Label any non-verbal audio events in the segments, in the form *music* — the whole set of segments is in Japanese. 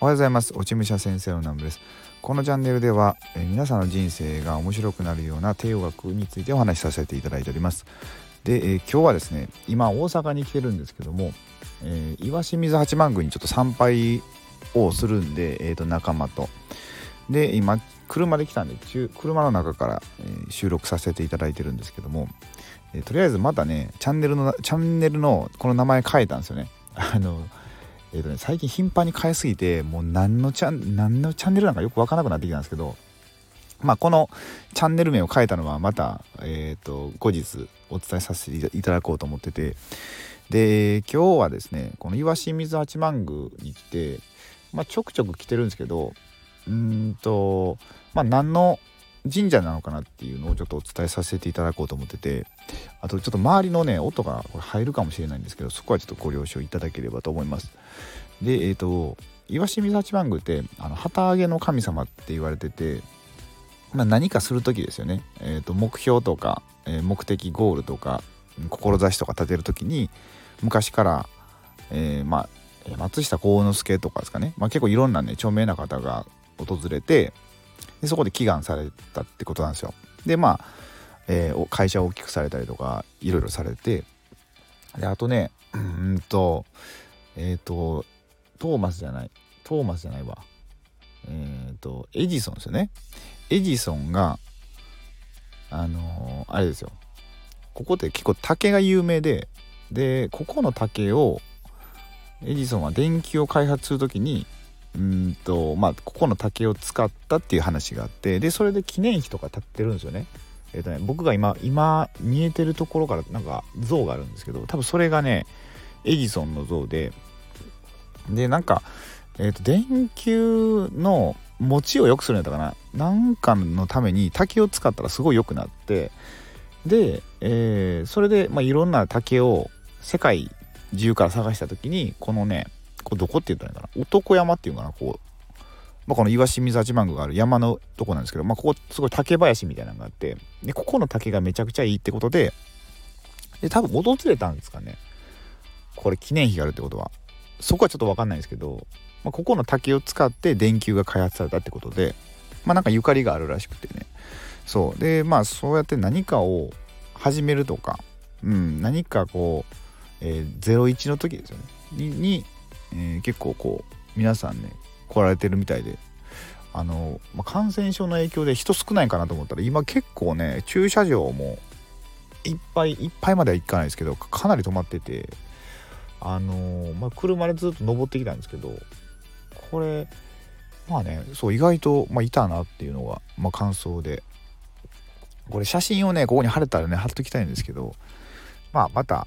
おはようございます。落ち武者先生の南部です。このチャンネルでは、え、皆さんの人生が面白くなるような帝王学についてお話しさせていただいております。で、え、今日はですね今大阪に来てるんですけども、えー、岩清水八幡宮にちょっと参拝をするんで、えー、と仲間と。で今車で来たんで車の中から、え、収録させていただいてるんですけども、え、とりあえずまたねチャンネルのチャンネルのこの名前変えたんですよね。*laughs* あのえーとね、最近頻繁に変えすぎてもう何のチャン何のチャンネルなんかよくわからなくなってきたんですけどまあこのチャンネル名を変えたのはまた、えーと、後日お伝えさせていただこうと思っててで今日はですねこの岩清水八幡宮に来て、まあ、ちょくちょく来てるんですけどうんとまあ何の神社なのかなっていうのをちょっとお伝えさせていただこうと思っててあとちょっと周りのね音がこれ入るかもしれないんですけどそこはちょっとご了承いただければと思います。でえっ、ー、と岩清水八幡宮ってあの旗揚げの神様って言われてて、まあ、何かする時ですよね、えーと、目標とか、えー、目的ゴールとか志とか立てる時に昔から、えー、まあ松下幸之助とかですかね、まあ、結構いろんなね著名な方が訪れてでそこで祈願されたってことなんですよ。でまあ、えー、会社を大きくされたりとかいろいろされてであとねうんとえっ、ー、とトーマスじゃないトーマスじゃないわ。えっ、ー、とエジソンですよね。エジソンがあのー、あれですよ。ここって結構竹が有名ででここの竹をエジソンは電球を開発する時にうんとまあここの竹を使ったっていう話があってでそれで記念碑とか立ってるんですよね。えーとね、僕が今今見えてるところからなんか像があるんですけど多分それがねエジソンの像ででなんか、えーと、電球の持ちを良くするんやったかななんかのために竹を使ったらすごい良くなってで、えー、それで、まあ、いろんな竹を世界中から探した時にこのねこれどこって言ったらいいかな？男山っていうかな？こう、まあ、この岩清水八幡宮がある山のとこなんですけど、まあ、ここすごい竹林みたいなのがあってでここの竹がめちゃくちゃいいってことでで多分訪れたんですかね。これ記念碑があるってことは。そこはちょっと分かんないですけど、まあ、ここの竹を使って電球が開発されたってことでまあなんかゆかりがあるらしくてね。そう。でまあそうやって何かを始めるとか、うん、何かこう、えー、01の時ですよね。ににえー、結構こう皆さんね来られてるみたいであの、まあ、感染症の影響で人少ないかなと思ったら今結構ね駐車場もいっぱいいっぱいまでは行かないですけどかなり止まっててあのー、まあ、車でずっと登ってきたんですけどこれまあねそう意外と、まあ、いたなっていうのが、まあ、感想でこれ写真をねここに貼れたらね貼っときたいんですけどまあまた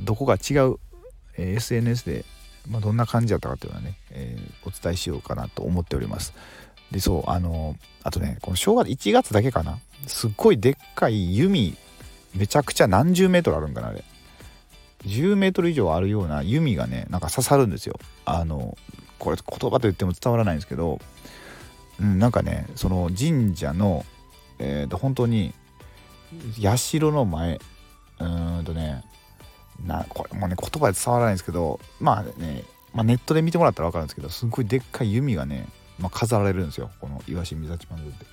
どこか違う、え、SNS でまあ、どんな感じだったかっていうのはね、えー、お伝えしようかなと思っております。でそうあのあとねこの正月1月だけかな。すっごいでっかい弓めちゃくちゃ何十メートルあるんかなあれ。10メートル以上あるような弓がねなんか刺さるんですよ。あのこれ言葉と言っても伝わらないんですけど、うん、なんかねその神社のえっ、ー、と本当に社の前うーんとねなこれもね言葉で伝わらないんですけどまあね、まあ、ネットで見てもらったら分かるんですけどすごいでっかい弓がね、まあ、飾られるんですよこの岩清水八幡宮って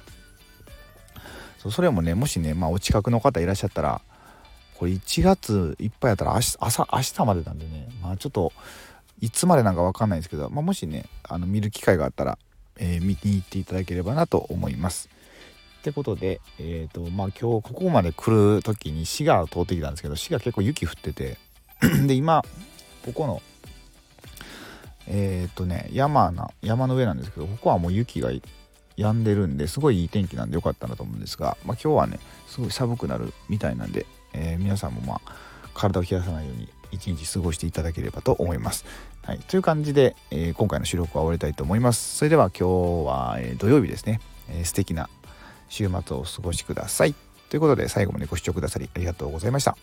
そうそれもねもしね、まあ、お近くの方いらっしゃったらこれ1月いっぱいやったら明日朝明日までなんでねまあちょっといつまでなんか分かんないんですけど、まあ、もしねあの見る機会があったら、えー、見に行っていただければなと思います。ってことで、えーとまあ、今日ここまで来る時に滋賀を通ってきたんですけど滋賀結構雪降ってて *clears throat* で今ここのえっ、ー、とね山な山の上なんですけどここはもう雪が止んでるんですごいいい天気なんでよかったなと思うんですが、まあ、今日はねすごい寒くなるみたいなんで、えー、皆さんもまあ体を冷やさないように一日過ごしていただければと思います。はい、という感じで、えー、今回の収録は終わりたいと思います。それでは今日は、え、土曜日ですね、えー、素敵な週末をお過ごしください。ということで最後までご視聴くださりありがとうございました。